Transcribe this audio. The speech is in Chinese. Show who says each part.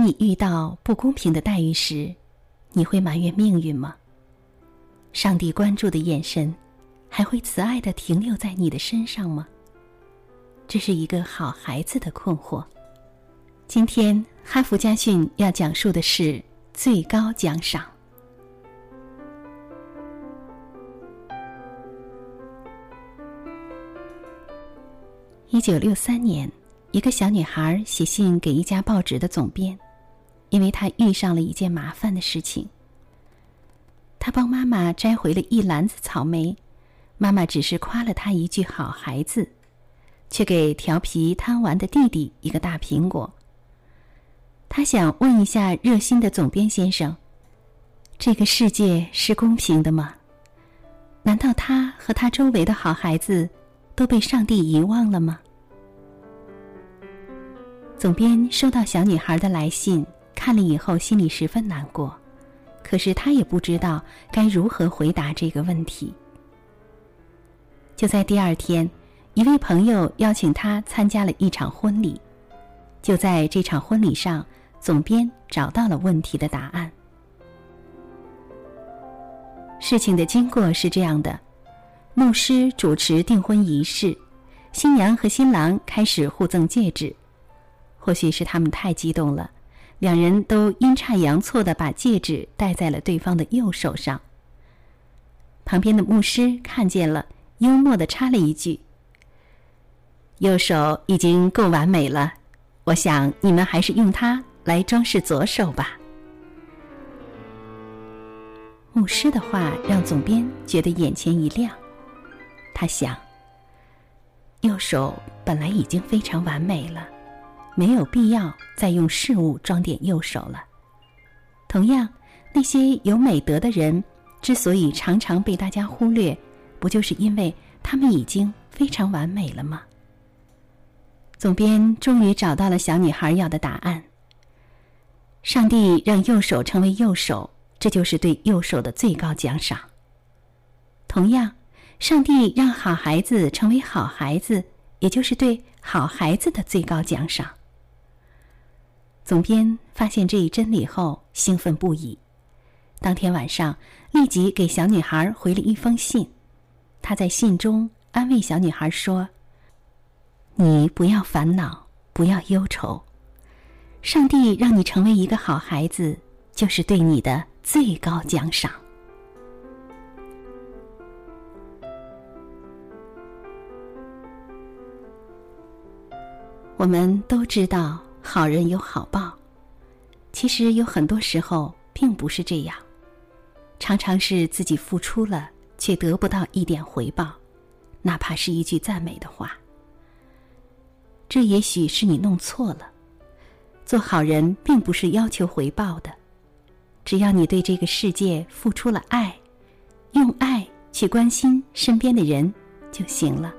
Speaker 1: 你遇到不公平的待遇时，你会埋怨命运吗？上帝关注的眼神，还会慈爱的停留在你的身上吗？这是一个好孩子的困惑。今天哈佛家训要讲述的是最高奖赏。一九六三年，一个小女孩写信给一家报纸的总编，因为她遇上了一件麻烦的事情。她帮妈妈摘回了一篮子草莓，妈妈只是夸了她一句“好孩子”，却给调皮贪玩的弟弟一个大苹果。她想问一下热心的总编先生：“这个世界是公平的吗？难道他和他周围的好孩子？”都被上帝遗忘了吗？总编收到小女孩的来信，看了以后心里十分难过，可是他也不知道该如何回答这个问题。就在第二天，一位朋友邀请他参加了一场婚礼，就在这场婚礼上，总编找到了问题的答案。事情的经过是这样的。牧师主持订婚仪式，新娘和新郎开始互赠戒指。或许是他们太激动了，两人都阴差阳错的把戒指戴在了对方的右手上。旁边的牧师看见了，幽默的插了一句：“右手已经够完美了，我想你们还是用它来装饰左手吧。”牧师的话让总编觉得眼前一亮。他想，右手本来已经非常完美了，没有必要再用事物装点右手了。同样，那些有美德的人之所以常常被大家忽略，不就是因为他们已经非常完美了吗？总编终于找到了小女孩要的答案。上帝让右手成为右手，这就是对右手的最高奖赏。同样。上帝让好孩子成为好孩子，也就是对好孩子的最高奖赏。总编发现这一真理后，兴奋不已。当天晚上，立即给小女孩回了一封信。他在信中安慰小女孩说：“你不要烦恼，不要忧愁。上帝让你成为一个好孩子，就是对你的最高奖赏。”我们都知道好人有好报，其实有很多时候并不是这样，常常是自己付出了却得不到一点回报，哪怕是一句赞美的话。这也许是你弄错了，做好人并不是要求回报的，只要你对这个世界付出了爱，用爱去关心身边的人就行了。